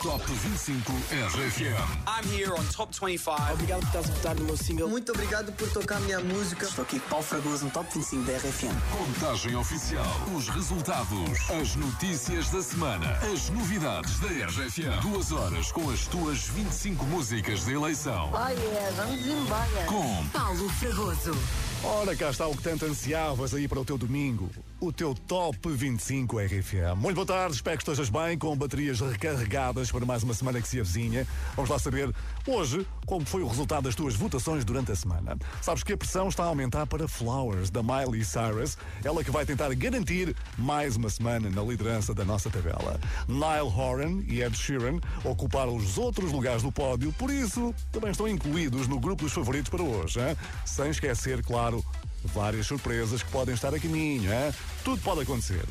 25 RFM. I'm here on Top 25. Obrigado por estás a votar no meu single. Muito obrigado por tocar minha música. Estou aqui com Paulo Fragoso no Top 25 da RFM. Contagem oficial. Os resultados. As notícias da semana. As novidades da RFM. Duas horas com as tuas 25 músicas de eleição. Oh yeah, vamos embora. Com Paulo Fragoso. Ora, cá está o que tanto ansiavas aí para o teu domingo. O teu Top 25 RFM. Muito boa tarde, espero que estejas bem, com baterias recarregadas para mais uma semana que se avizinha. Vamos lá saber, hoje, como foi o resultado das tuas votações durante a semana. Sabes que a pressão está a aumentar para Flowers, da Miley Cyrus, ela que vai tentar garantir mais uma semana na liderança da nossa tabela. Niall Horan e Ed Sheeran ocuparam os outros lugares do pódio, por isso também estão incluídos no grupo dos favoritos para hoje. Hein? Sem esquecer, claro, várias surpresas que podem estar a caminho. Hein? Tudo pode acontecer.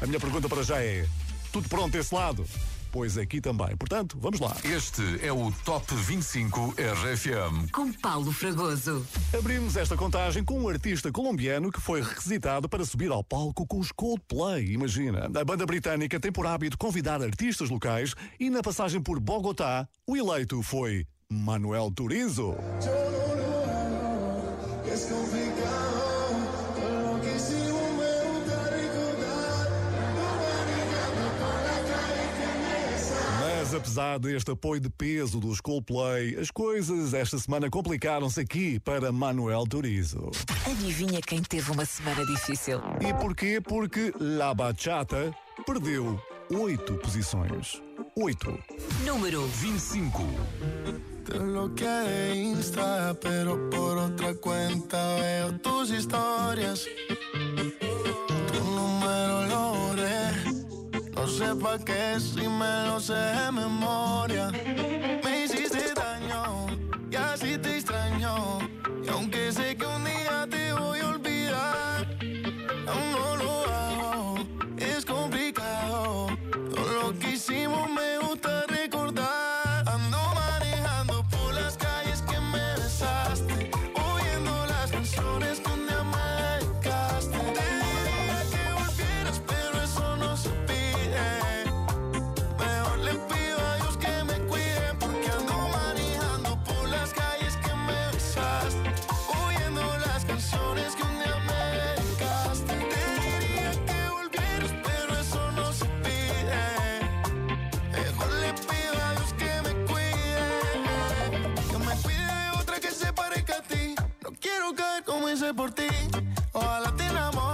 A minha pergunta para já é: tudo pronto desse lado? Pois aqui também. Portanto, vamos lá. este é o Top 25 RFM. Com Paulo Fragoso. Abrimos esta contagem com um artista colombiano que foi requisitado para subir ao palco com os Coldplay. Imagina. A banda britânica tem por hábito convidar artistas locais e na passagem por Bogotá, o eleito foi Manuel Turizo. Mas apesar deste apoio de peso dos Coldplay, as coisas esta semana complicaram-se aqui para Manuel Turizo. Adivinha quem teve uma semana difícil? E porquê? Porque La Bachata perdeu oito posições. Oito. Número 25. Te bloqueé de Insta, pero por otra cuenta veo tus historias. Tu número lo borré. No sé pa' qué si me lo sé de memoria. Me hiciste daño y así te extraño. Y aunque sé que un día te voy a olvidar, aún no lo hago. Es complicado. Todo lo que hicimos por ti. Ojalá te enamores.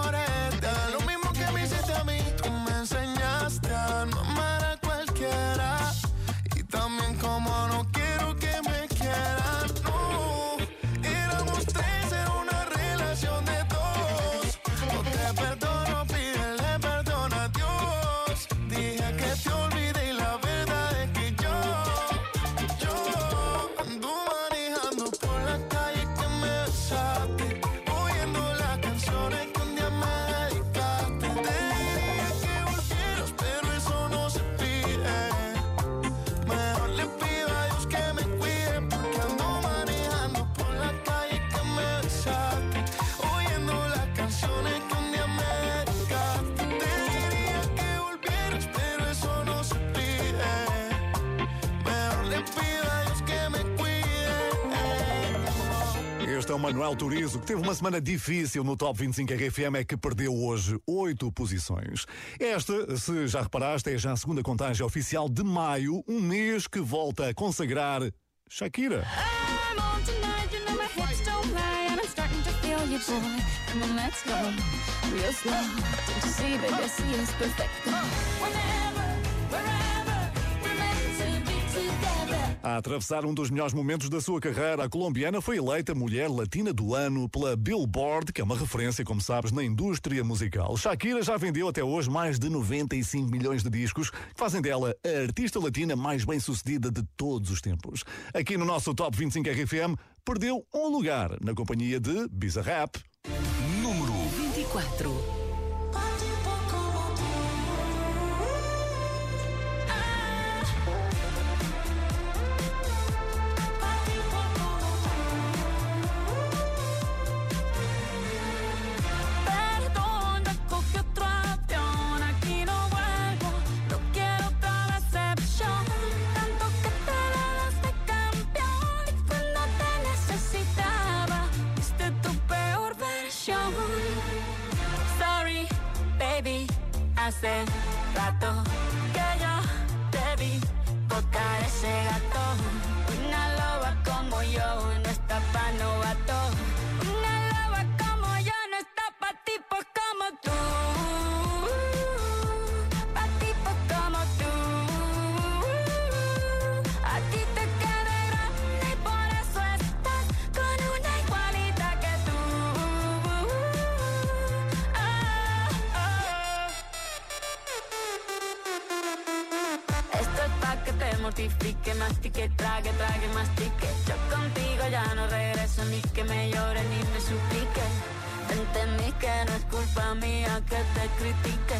Manuel Turizo, que teve uma semana difícil no Top 25 RFM, é que perdeu hoje oito posições. Esta, se já reparaste, é já a segunda contagem oficial de maio, um mês que volta a consagrar Shakira. I'm A atravessar um dos melhores momentos da sua carreira, a colombiana foi eleita Mulher Latina do Ano pela Billboard, que é uma referência, como sabes, na indústria musical. Shakira já vendeu até hoje mais de 95 milhões de discos, que fazem dela a artista latina mais bem-sucedida de todos os tempos. Aqui no nosso Top 25 RFM, perdeu um lugar na companhia de Bizarrap. Número 24. dancing que te mortifique, mastique, trague, trague, mastique. Yo contigo ya no regreso ni que me llore ni me suplique. Entendí que no es culpa mía que te critique.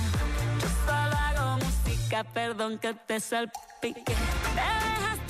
Yo solo hago música, perdón que te salpique. Te dejaste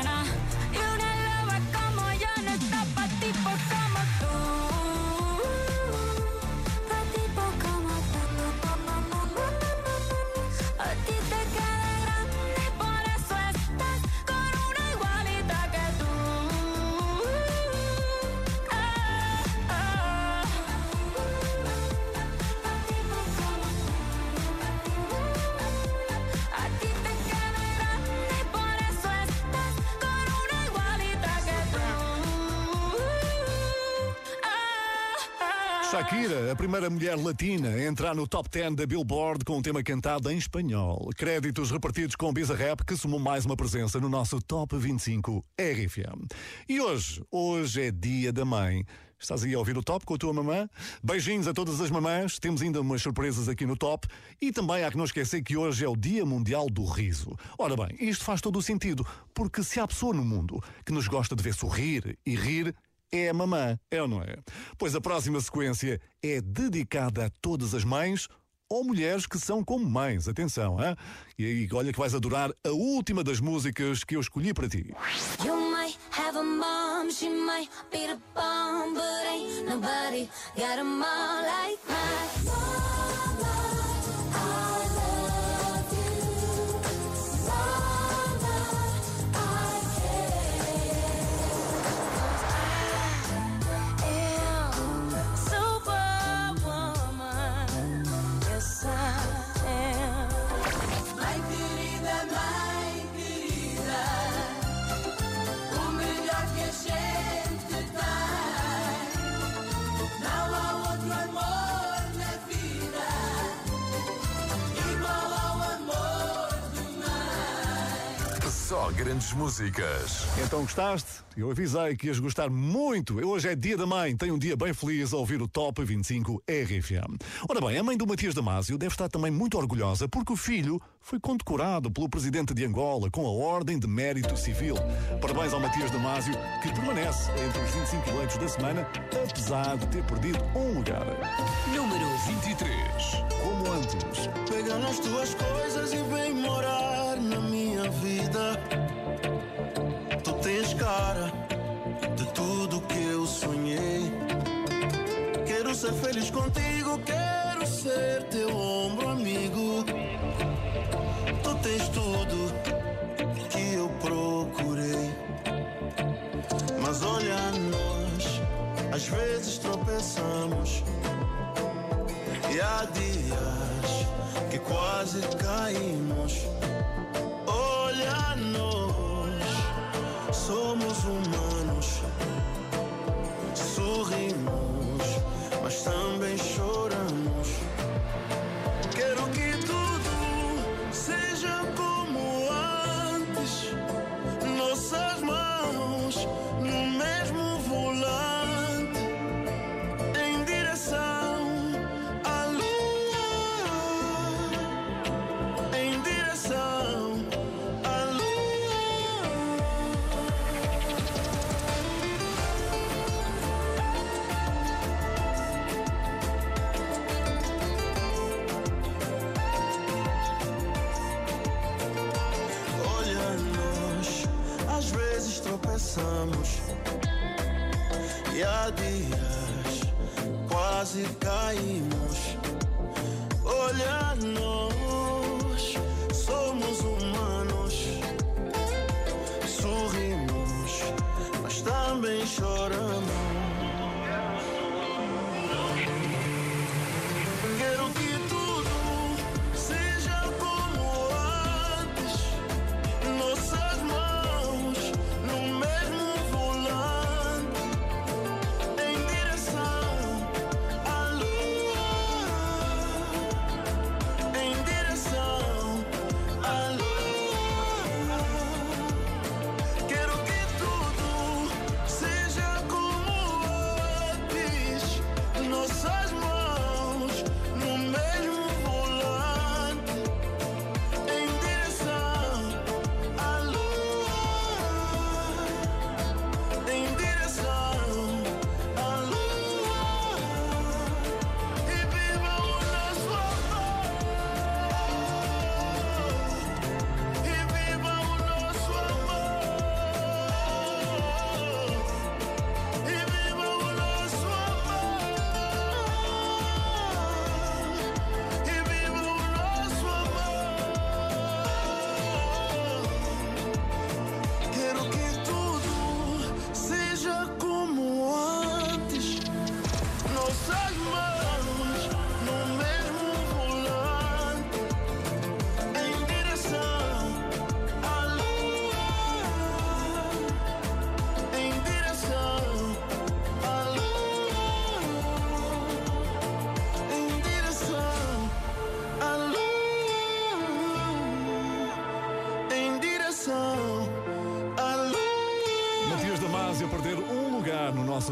Shakira, a primeira mulher latina a entrar no top 10 da Billboard com um tema cantado em espanhol. Créditos repartidos com Biza Rap, que somou mais uma presença no nosso Top 25 RFM. E hoje, hoje é dia da mãe. Estás aí a ouvir o top com a tua mamã? Beijinhos a todas as mamãs. Temos ainda umas surpresas aqui no top. E também há que não esquecer que hoje é o Dia Mundial do Riso. Ora bem, isto faz todo o sentido, porque se há pessoa no mundo que nos gosta de ver sorrir e rir, é a mamã, é ou não é? Pois a próxima sequência é dedicada a todas as mães ou mulheres que são como mães, atenção, hein? E aí, olha que vais adorar a última das músicas que eu escolhi para ti. You might have a mom, she might be the bomb, but ain't nobody got a mom like mine. Mama, Só grandes músicas. Então gostaste? Eu avisei que ias gostar muito. Hoje é dia da mãe. Tem um dia bem feliz a ouvir o Top 25 RFM. Ora bem, a mãe do Matias Damasio deve estar também muito orgulhosa porque o filho foi condecorado pelo presidente de Angola com a Ordem de Mérito Civil. Parabéns ao Matias Damasio, que permanece entre os 25 eleitos da semana, apesar de ter perdido um lugar. Número 23. Como antes. Pega nas tuas coisas e vem morar na minha vida. Tu tens cara de tudo que eu sonhei. Quero ser feliz contigo, quero ser teu ombro amigo. Tu tens tudo que eu procurei. Mas olha nós, às vezes tropeçamos. E há dias que quase caímos. Somos humanos. Sorrimos, mas também choramos. Tropeçamos e há dias quase caímos.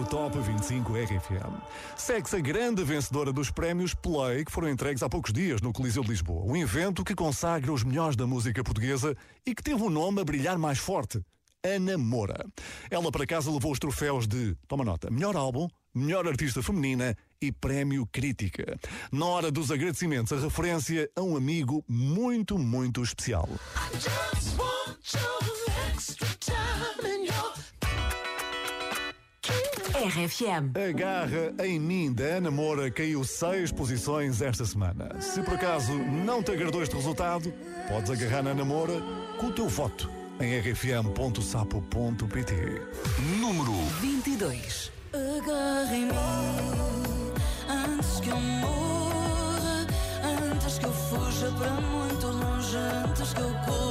Top 25 RFM. Segue-se a grande vencedora dos prémios Play que foram entregues há poucos dias no Coliseu de Lisboa. Um evento que consagra os melhores da música portuguesa e que teve o nome a brilhar mais forte. Ana Moura. Ela para casa levou os troféus de, toma nota, melhor álbum, melhor artista feminina e prémio crítica. Na hora dos agradecimentos, a referência a um amigo muito, muito especial. RFM. A garra em mim da Ana Moura caiu seis posições esta semana. Se por acaso não te agradou este resultado, podes agarrar na Ana Moura com o teu voto em rfm.sapo.pt. Número 22. Agarra em mim antes que eu morra, antes que eu fuja para muito longe, antes que eu corra.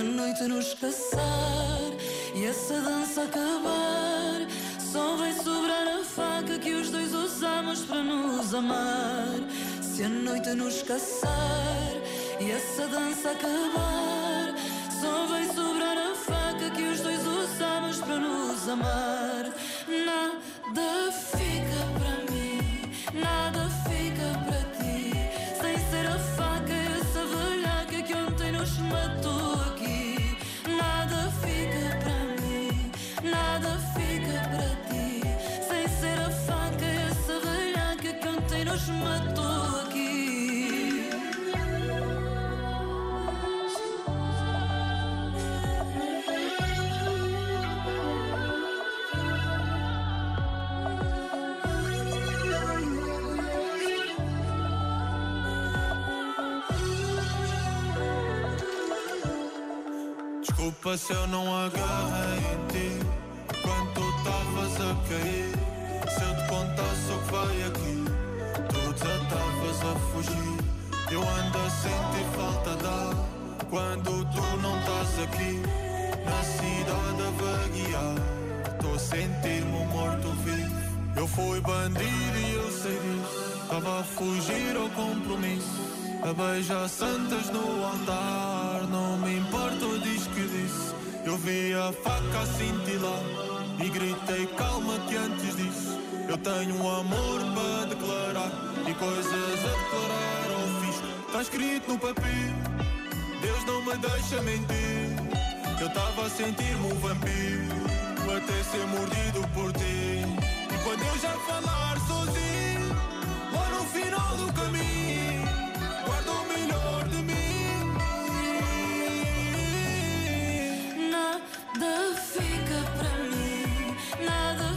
A noite nos caçar e essa dança acabar, Só vai sobrar a faca que os dois usamos para nos amar. Se a noite nos caçar e essa dança acabar, só vai sobrar a faca que os dois usamos para nos amar. Se eu não agarrei em ti. Quando tu estavas a cair? Se eu te contasse o que vai aqui Tu desatavas a fugir. Eu ando a sentir falta de ar Quando tu não estás aqui. Na cidade a vaguear Estou a sentir-me um morto-vivo Eu fui bandido e eu sei disso. Estava a fugir ao compromisso a beijar santas no altar Não me importa, diz que disse. Eu vi a faca cintilar E gritei calma que antes disso Eu tenho amor para declarar E coisas a declarar ao fisco. Está escrito no papel Deus não me deixa mentir. Eu estava a sentir-me um vampiro Até ser mordido por ti. E quando eu já falar sozinho Lá no final do caminho melhor de mim Nada fica para mim, nada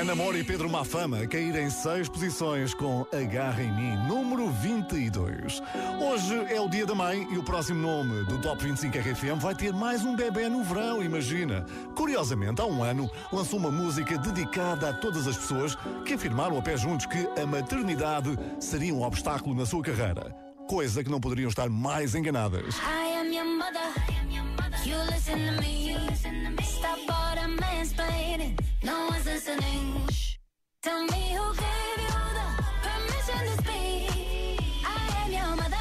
Ana Moura e Pedro Mafama a cair em seis posições com Agarra em Mim, número 22. Hoje é o dia da mãe e o próximo nome do Top 25 RFM vai ter mais um bebê no verão, imagina. Curiosamente, há um ano lançou uma música dedicada a todas as pessoas que afirmaram a pé juntos que a maternidade seria um obstáculo na sua carreira. Coisa que não poderiam estar mais enganadas. I am your mother. You listen to me. Stop all the mansplaining. No one's listening. Shh. Tell me who gave you the permission to speak. I am your mother.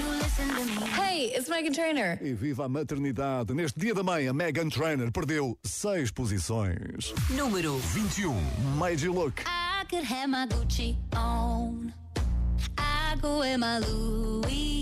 You listen to me. Hey, it's Megan Trainer. E viva a maternidade! Neste dia da mãe, a Megan Trainor perdeu seis posições. Número 21. Made you look. I could have my Gucci on. I go wear my Louis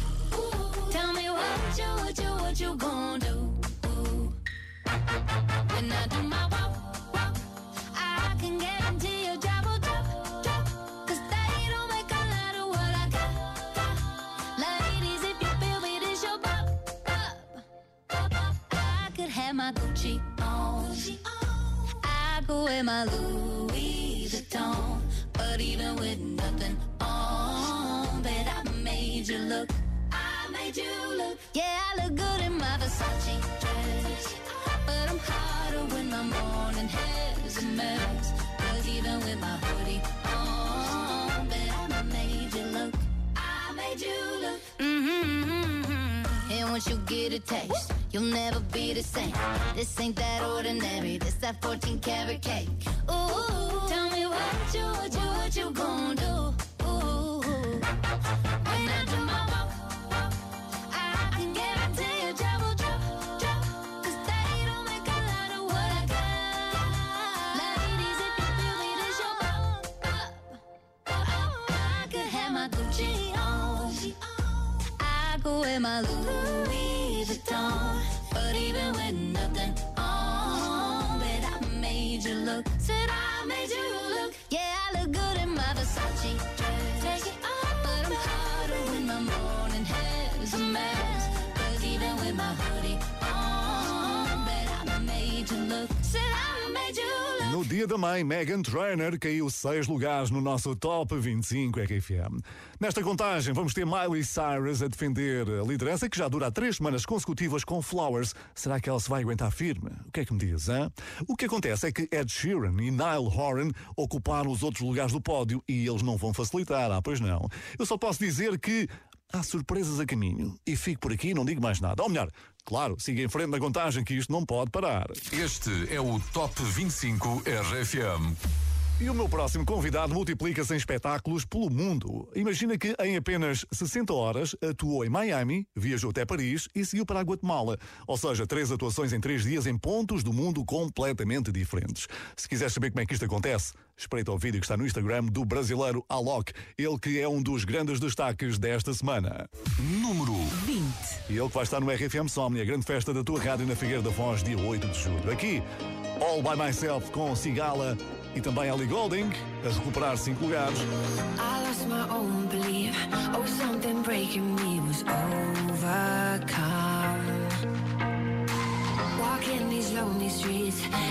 Tell me what you, what you, what you do? When I do my walk, walk, I can your they don't make a lot of what I got. Ladies, if you feel me, this your. I could have my Gucci on. I my Louis Vuitton. But even with nothing on, bet I made you look. You look. Yeah, I look good in my Versace dress. But I'm hotter when my morning hair's a mess. Cause even with my hoodie on, I made you look. I made you look. Mm-hmm. And once you get a taste, you'll never be the same. This ain't that ordinary. This that 14 karat cake. Ooh, tell me what you, what you, what you gonna do? Mãe, Megan Trainor caiu seis lugares no nosso Top 25 RFM. Nesta contagem, vamos ter Miley Cyrus a defender a liderança que já dura três semanas consecutivas com Flowers. Será que ela se vai aguentar firme? O que é que me diz, hein? O que acontece é que Ed Sheeran e Niall Horan ocuparam os outros lugares do pódio e eles não vão facilitar, ah, pois não. Eu só posso dizer que há surpresas a caminho e fico por aqui e não digo mais nada. Ou melhor, claro, siga em frente na contagem que isto não pode parar. Este é o Top 25 RFM. E o meu próximo convidado multiplica-se em espetáculos pelo mundo. Imagina que em apenas 60 horas atuou em Miami, viajou até Paris e seguiu para a Guatemala. Ou seja, três atuações em três dias em pontos do mundo completamente diferentes. Se quiseres saber como é que isto acontece, espreita o vídeo que está no Instagram do brasileiro Alok, ele que é um dos grandes destaques desta semana. Número 20. E ele que vai estar no RFM Somni, a grande festa da tua rádio na Figueira da Foz, dia 8 de julho. Aqui, All By Myself com Sigala e também Ellie Golding, a recuperar cinco lugares. I. Oh,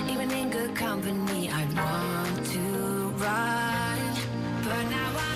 even in good company, I want to run. But now I'm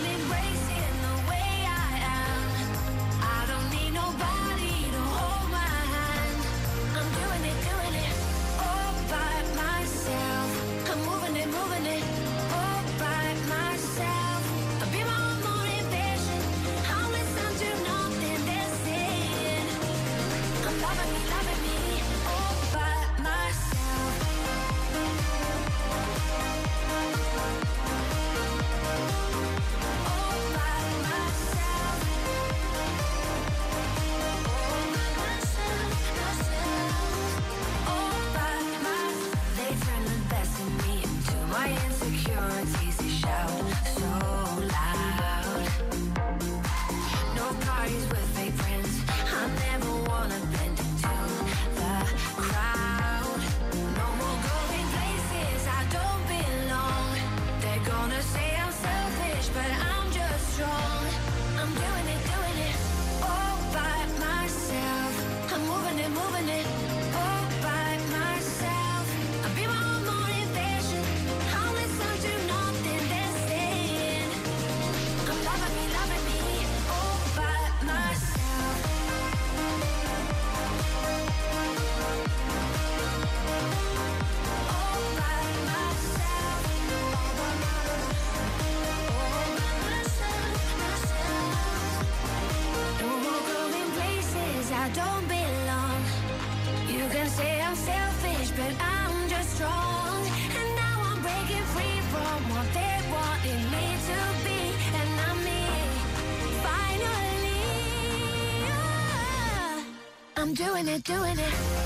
it, doing it.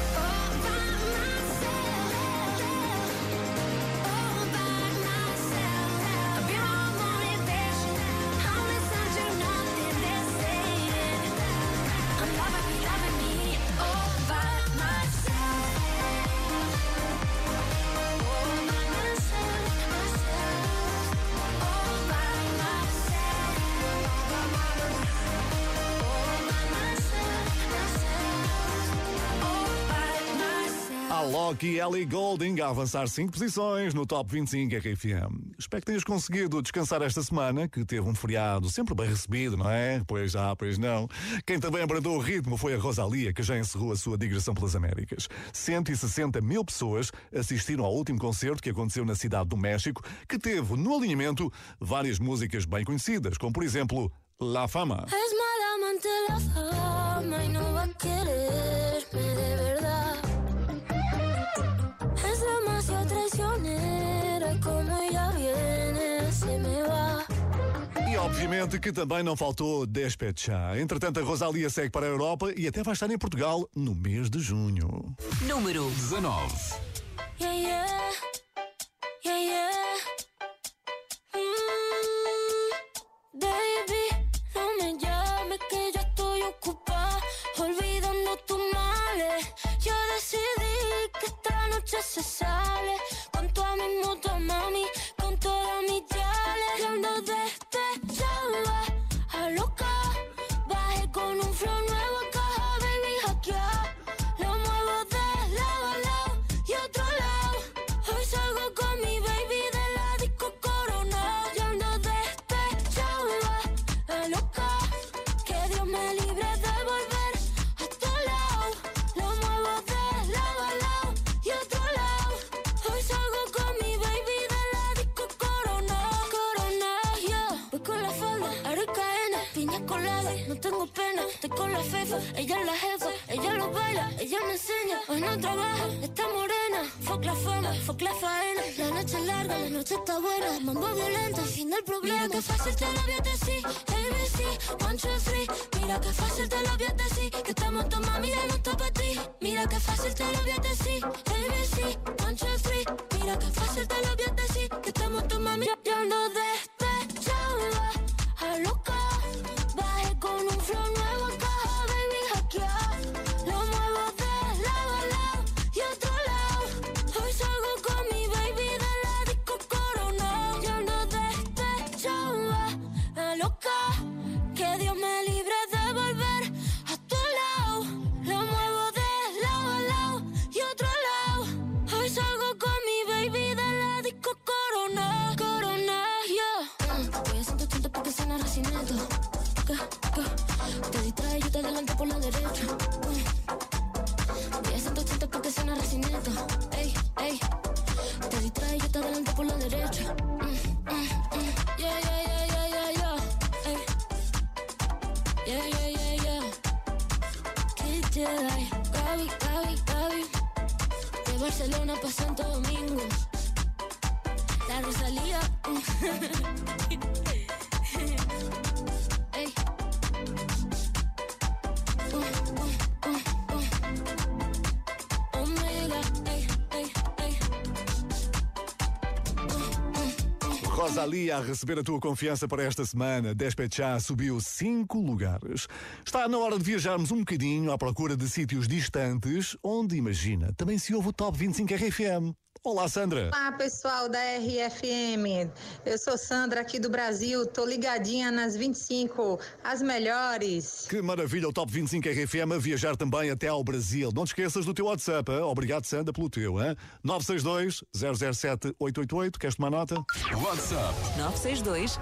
E Ellie Golding a avançar 5 posições no Top 25 RFM. Espero que tenhas conseguido descansar esta semana, que teve um feriado sempre bem recebido, não é? Pois já, pois não. Quem também abrandou o ritmo foi a Rosalia, que já encerrou a sua digressão pelas Américas. 160 mil pessoas assistiram ao último concerto que aconteceu na cidade do México, que teve no alinhamento várias músicas bem conhecidas, como por exemplo La Fama. La fama de. Obviamente que também não faltou Despechá. Entretanto, a Rosalia segue para a Europa e até vai estar em Portugal no mês de junho. Número 19. Yeah, yeah, yeah, Barcelona pa' Santo Domingo. La Rosalía. Uh, uh, uh, uh. Rosalia a receber a tua confiança para esta semana. Despechá subiu cinco lugares. Está na hora de viajarmos um bocadinho à procura de sítios distantes, onde, imagina, também se ouve o Top 25 RFM. Olá, Sandra. Olá, pessoal da RFM. Eu sou Sandra aqui do Brasil. Tô ligadinha nas 25, as melhores. Que maravilha, o Top 25 RFM a viajar também até ao Brasil. Não te esqueças do teu WhatsApp. hein? Obrigado, Sandra, pelo teu. hein? 962 007 888. Queres tomar nota? WhatsApp 962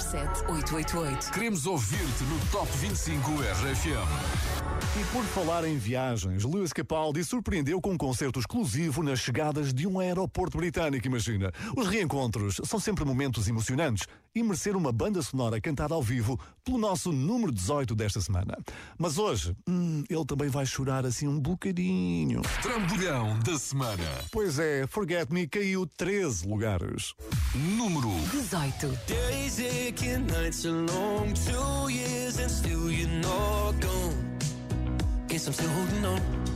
007 888. Queremos ouvir-te no Top 25 RFM. E por falar em viagens, Lewis Capaldi surpreendeu com um concerto exclusivo nas chegadas de um aeroporto britânico, imagina. Os reencontros são sempre momentos emocionantes e merecer uma banda sonora cantada ao vivo pelo nosso número 18 desta semana. Mas hoje, hum, ele também vai chorar assim um bocadinho. Trambolhão da semana. Pois é, Forget Me caiu 13 lugares. Número 18. Days aching, nights are long, two years and still you're not gone. Guess I'm still holding on.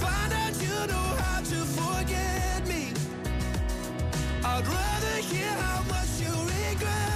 find out you know how to forget me. I'd rather hear how much you regret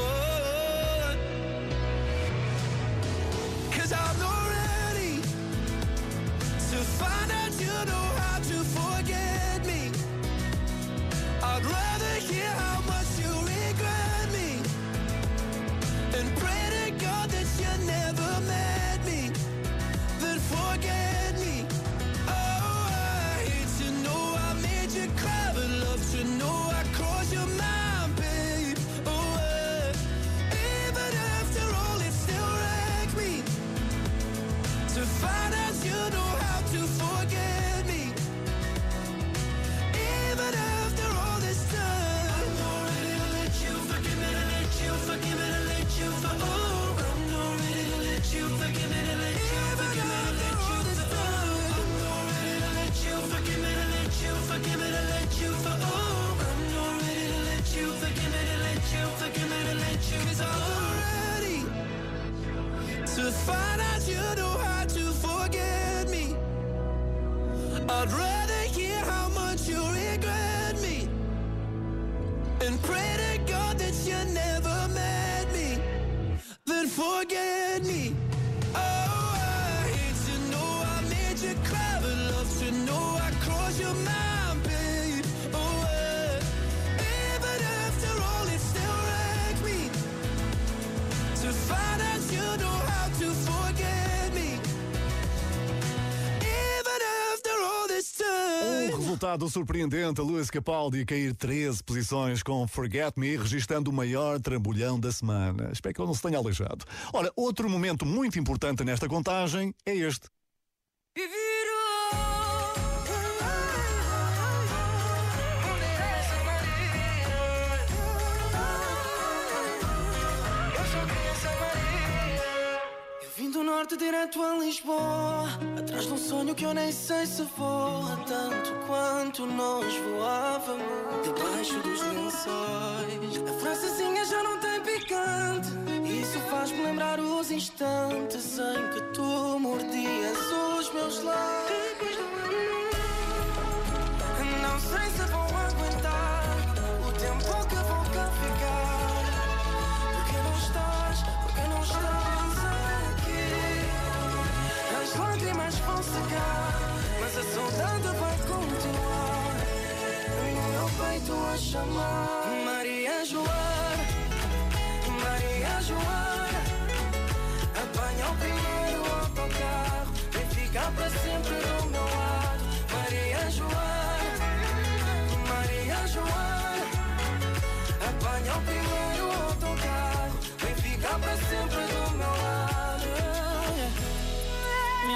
Ready to find out you know how to forget me. I'd rather resultado surpreendente, Luís Capaldi cair 13 posições com Forget Me, registando o maior trambolhão da semana. Espero que ele não se tenha aleijado. Ora, outro momento muito importante nesta contagem é este. Eu vim do norte direto a Lisboa Atrás de um sonho que eu nem sei se voa Tanto quanto nós voávamos. Debaixo dos lençóis A francesinha já não tem picante. Isso faz-me lembrar os instantes Em que tu mordias os meus lábios. Não sei se vou aguentar O tempo que vou secar Mas a saudade vai continuar No meu peito a chamar. Maria Joana Maria Joana Apanha o primeiro autocarro Vem ficar para sempre do meu lado. Maria Joana Maria Joana Apanha o primeiro autocarro Vem ficar para sempre do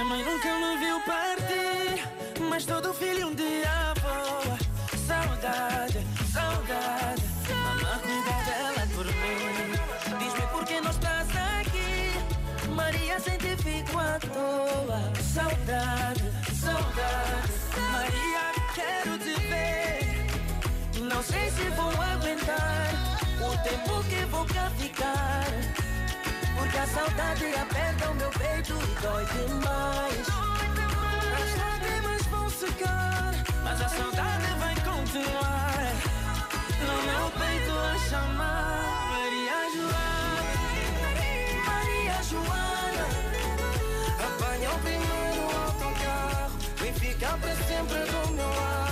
mãe nunca me viu partir Mas todo filho um dia voa Saudade, saudade Mamãe cuida dela por mim. Diz-me por que não estás aqui Maria, sem ti fico à toa. Saudade, saudade Maria, quero te ver. Não sei se vou aguentar O tempo que vou cá ficar Porque a saudade aperta o meu peito e dói demais. As lágrimas vão secar Mas a saudade vai continuar. No meu peito a chamar Maria Joana. Maria Joana. Apanha o primeiro autocarro Vem ficar para sempre do meu lado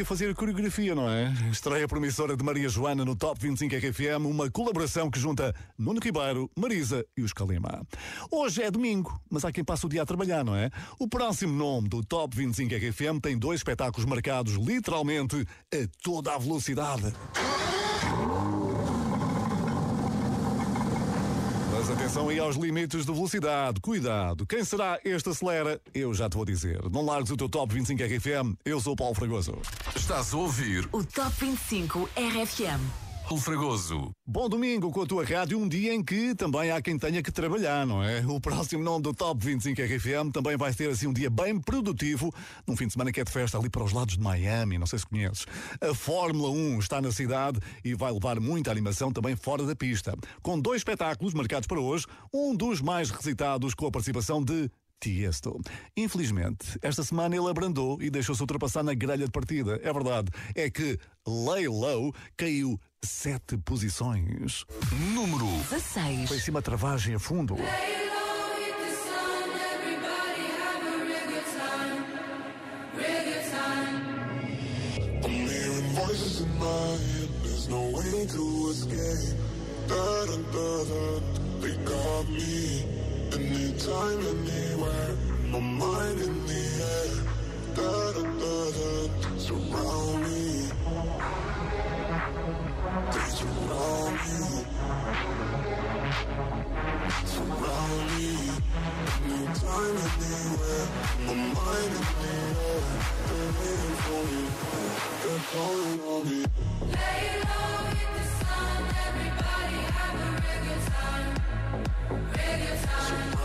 devia fazer coreografia, não é? Estreia promissora de Maria Joana no Top 25 RFM, uma colaboração que junta Nuno Ribeiro, Marisa e os Calema. Hoje é domingo, mas há quem passe o dia a trabalhar, não é? O próximo nome do Top 25 RFM tem dois espetáculos marcados literalmente a toda a velocidade. Mas atenção aí aos limites de velocidade. Cuidado. Quem será este acelera? Eu já te vou dizer. Não largues o teu Top 25 RFM. Eu sou o Paulo Fragoso. Estás a ouvir O Top 25 RFM. Paulo Fragoso. Bom domingo com a tua rádio, um dia em que também há quem tenha que trabalhar, não é? O próximo nome do Top 25 RFM também vai ter assim um dia bem produtivo, num fim de semana que é de festa ali para os lados de Miami, não sei se conheces. A Fórmula 1 está na cidade e vai levar muita animação também fora da pista, com dois espetáculos marcados para hoje, um dos mais recitados com a participação de Tiesto. Infelizmente, esta semana ele abrandou e deixou-se ultrapassar na grelha de partida. É verdade, é que Lay Low caiu sete posições. Número 16. Foi em cima a travagem a fundo. Hearing voices in my head, there's no way to escape. Da da da da, they got me. Anytime, anywhere, my mind in the air. Da da surround me. Surround me. Surround me. Anytime, anywhere, my mind in the air. They're waiting for me. They're calling on me. Surround me. They're calling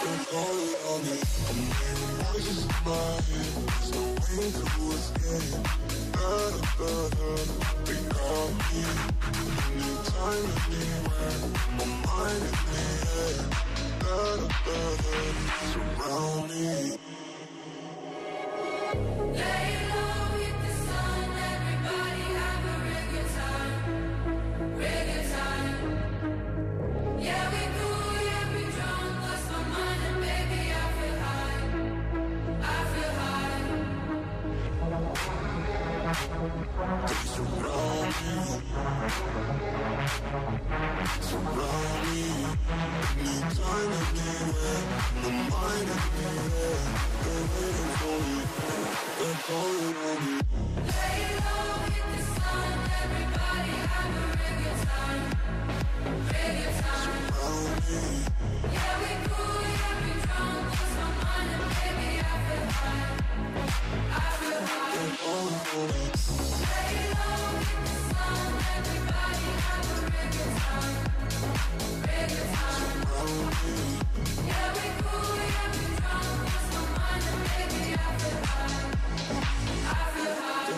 Surround me. They're calling on me. I'm hearing voices in my head. There's no way to escape. Da da da da. They got me. Anytime, anywhere. My mind in the air. Da da da da. Surround me. They surround me. Surround me. Anytime, anywhere. My mind in the air. They're waiting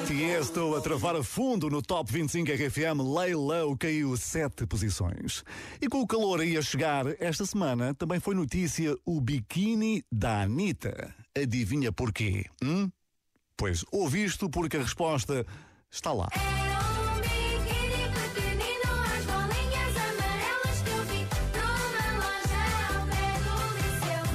Tiesto a travar a fundo no Top 25 RFM, Low caiu sete posições. E com o calor aí a chegar, esta semana também foi notícia o biquíni da Anitta. Adivinha porquê? Hum? Pois, ouvisto porque a resposta está lá.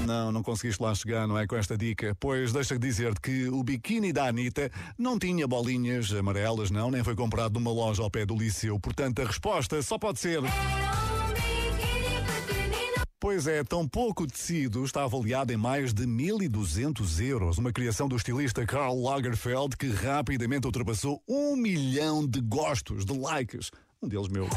Não, não conseguiste lá chegar, não é? Com esta dica. Pois deixa-me dizer-te que o biquíni da Anitta não tinha bolinhas amarelas, não, nem foi comprado numa loja ao pé do liceu. Portanto, a resposta só pode ser. Pois é, tão pouco tecido está avaliado em mais de 1.200 euros. Uma criação do estilista Karl Lagerfeld que rapidamente ultrapassou um milhão de gostos, de likes. Um deles meu.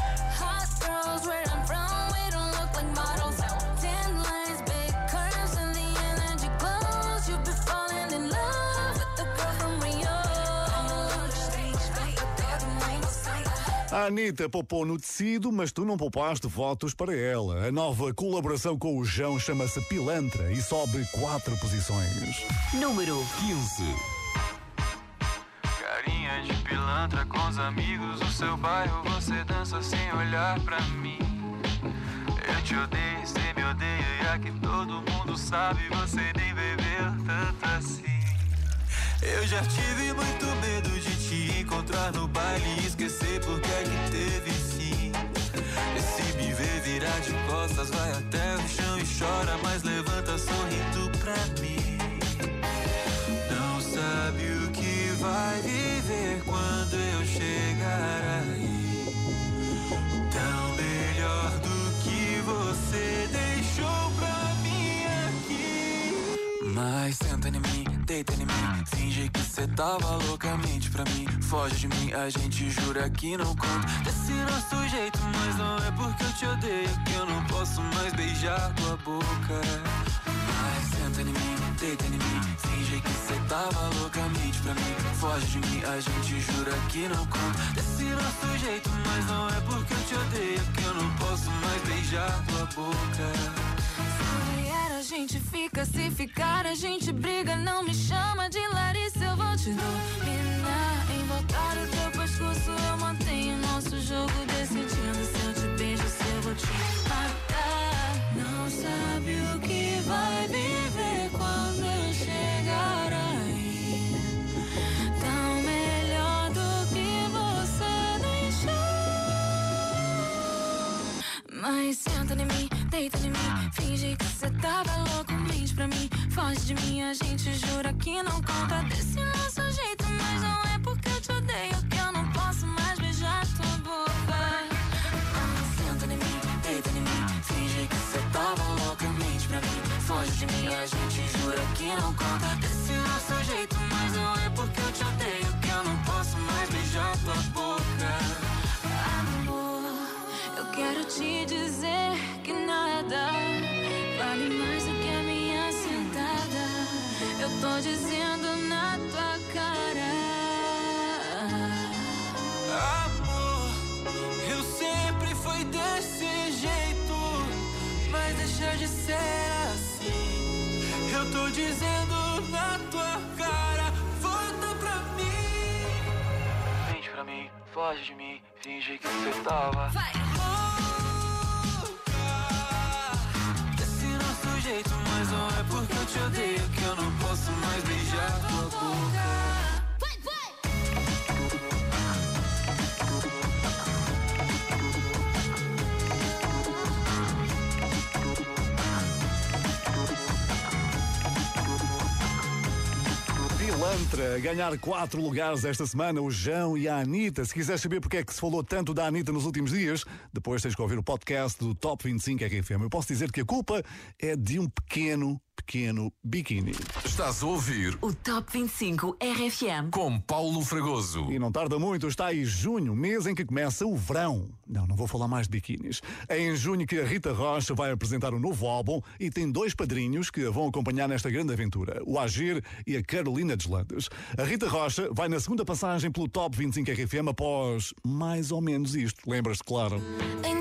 A Anitta poupou no tecido, mas tu não poupaste votos para ela. A nova colaboração com o João chama-se Pilantra e sobe quatro posições. Número 15. Carinha de pilantra com os amigos do seu bairro, você dança sem olhar pra mim. Eu te odeio, cê me odeia, e aqui todo mundo sabe, você nem bebeu tanto assim. Eu já tive muito medo de encontrar no baile e esquecer porque é que teve sim. E se me ver virar de costas, vai até o chão e chora, mas levanta sorrindo tava loucamente pra mim. Foge de mim, a gente jura que não conta. Desse nosso jeito, mas não é porque eu te odeio que eu não posso mais beijar tua boca. Ai, senta em mim, deita em mim, finge que cê tava loucamente pra mim. Foge de mim, a gente jura que não conta. Desse nosso jeito, mas não é porque eu te odeio que eu não posso mais beijar tua boca. A gente fica, se ficar a gente briga. Não me chama de Larissa, eu vou te dominar. Em voltar o teu pescoço eu mantenho nosso jogo decidindo se eu te beijo, se eu vou te matar. Não sabe o que vai viver quando eu chegar aí. Tão melhor do que você deixou. Mas senta em mim, deita em mim, finge que cê tava louco, mente pra mim. Foge de mim, a gente jura que não conta desse nosso jeito. Mas não é porque eu te odeio que eu não posso mais beijar tua boca. Senta em mim, deita em mim, finge que cê tava loucamente pra mim. Foge de mim, a gente jura que não conta desse nosso jeito. Mas não é porque eu te odeio que eu não posso mais beijar tua boca. Te dizer que nada vale mais do que a minha sentada. Eu tô dizendo na tua cara. Amor, eu sempre fui desse jeito, mas deixa de ser assim. Eu tô dizendo na tua cara, volta pra mim. Vem pra mim, foge de mim, finge que você tava. Vai! Jeito, mas não é porque eu te odeio que eu não posso mais beijar tua boca. Pilantra, a ganhar quatro lugares esta semana, o João e a Anitta. Se quiseres saber porque é que se falou tanto da Anitta nos últimos dias, depois tens que ouvir o podcast do Top 25 RFM. Eu posso dizer que a culpa é de um pequeno, pequeno biquíni. Estás a ouvir O Top 25 RFM. com Paulo Fragoso. E não tarda muito, está aí junho, mês em que começa o verão. Não, não vou falar mais de biquínis. É em junho que a Rita Rocha vai apresentar um novo álbum e tem dois padrinhos que a vão acompanhar nesta grande aventura, o Agir e a Carolina Deslandes. A Rita Rocha vai na segunda passagem pelo Top 25 RFM após mais ou menos isto. Lembras-te, claro? Então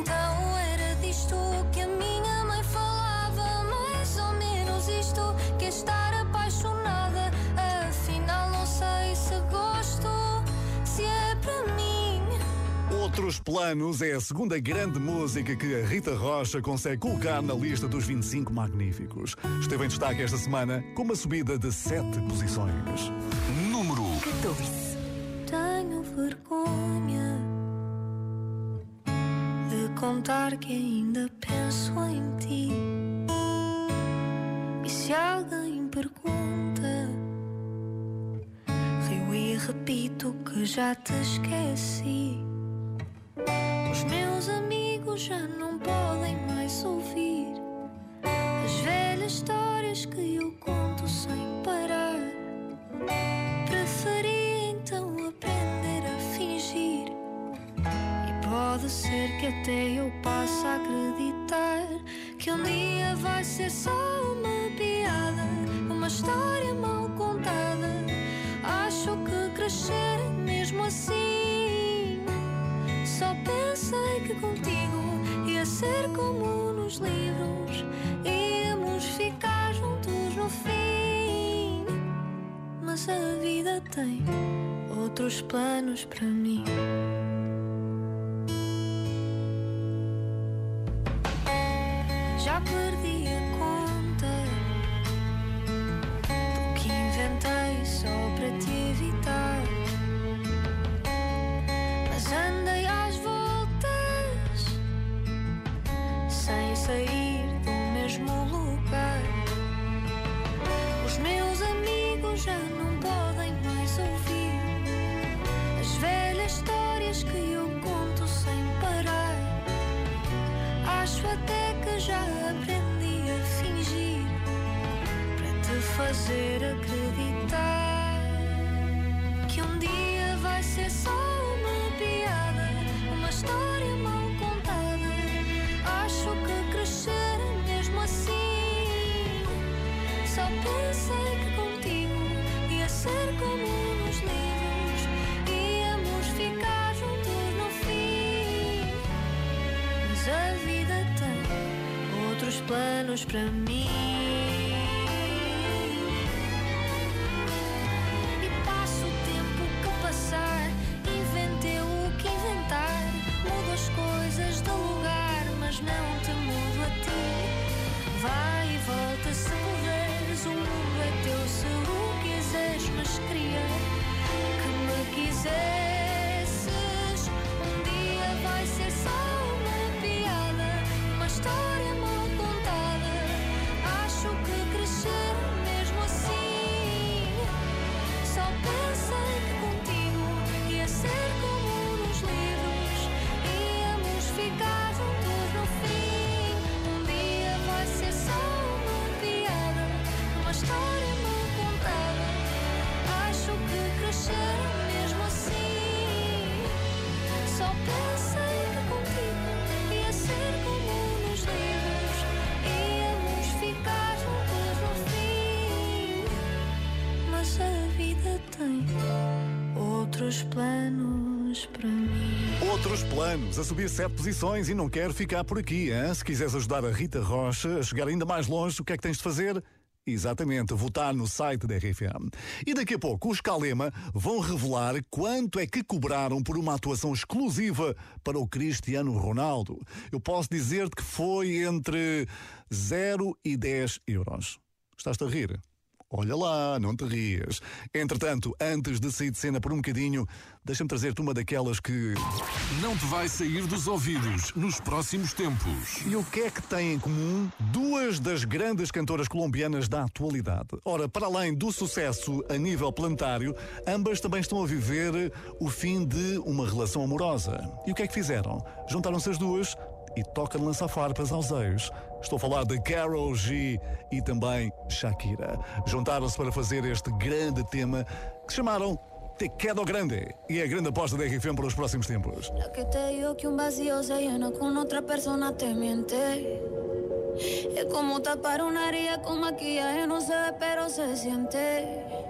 Outros Planos é a segunda grande música que a Rita Rocha consegue colocar na lista dos 25 magníficos. Esteve em destaque esta semana com uma subida de 7 posições. Número 14. Tenho vergonha de contar que ainda penso em ti. E se alguém pergunta, rio e repito que já te esqueci. Os meus amigos já não podem mais ouvir as velhas histórias que eu conto sem parar. Preferi então aprender a fingir. E pode ser que até eu passe a acreditar que um dia vai ser só uma piada, uma história mal contada. Acho que crescer é mesmo assim. Só pensei que contigo ia ser como nos livros, íamos ficar juntos no fim. Mas a vida tem outros planos para mim. Já perdi a conta fingir para te fazer acreditar. só uma piada, uma história mal contada. Acho que crescer é mesmo assim. Só pensei que contigo ia ser como nos livros, íamos ficar juntos no fim. Mas a vida tem outros planos para mim. Planos, a subir sete posições e não quero ficar por aqui. Hein? Se quiseres ajudar a Rita Rocha a chegar ainda mais longe, o que é que tens de fazer? Exatamente, votar no site da RFM. E daqui a pouco os Calema vão revelar quanto é que cobraram por uma atuação exclusiva para o Cristiano Ronaldo. Eu posso dizer-te que foi entre 0 e 10 euros. Estás-te a rir? Olha lá, não te rias. Entretanto, antes de sair de cena por um bocadinho, deixa-me trazer-te uma daquelas que. Não te vai sair dos ouvidos nos próximos tempos. E o que é que têm em comum duas das grandes cantoras colombianas da atualidade? Ora, para além do sucesso a nível planetário, ambas também estão a viver o fim de uma relação amorosa. E o que é que fizeram? Juntaram-se as duas e tocam lançar farpas aos ex. Estou a falar de Carol G e também Shakira. Juntaram-se para fazer este grande tema que chamaram Te Quedo Grande e é a grande aposta da RFM para os próximos tempos. Es como tapar una herida con maquillaje, no pero se siente.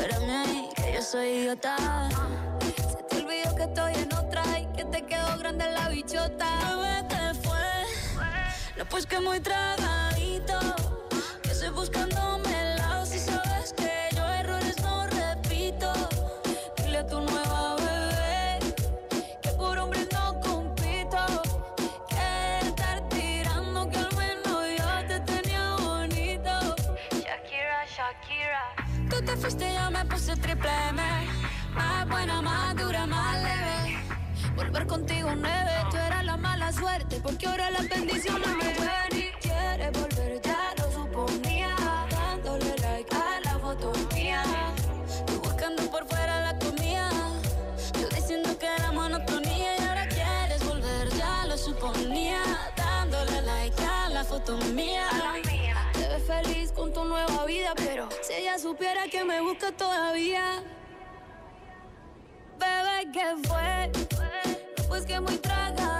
Espérame que yo soy idiota. Se te olvidó que estoy en otra y que te quedó grande la bichota. Te fue. No, pues que muy tragadito. Que estoy buscándome el buena, más dura, más leve. Volver contigo nueve, tú eras la mala suerte, porque ahora las bendiciones me llueven y quieres volver, ya lo suponía, dándole like a la foto mía. Tú buscando por fuera la comida, yo diciendo que era monotonía y ahora quieres volver, ya lo suponía, dándole like a la foto mía. Te ves feliz con tu nueva vida, pero si ella supiera que me busca todavía. Bebé, ¿qué fue? Pues que muy tragadito.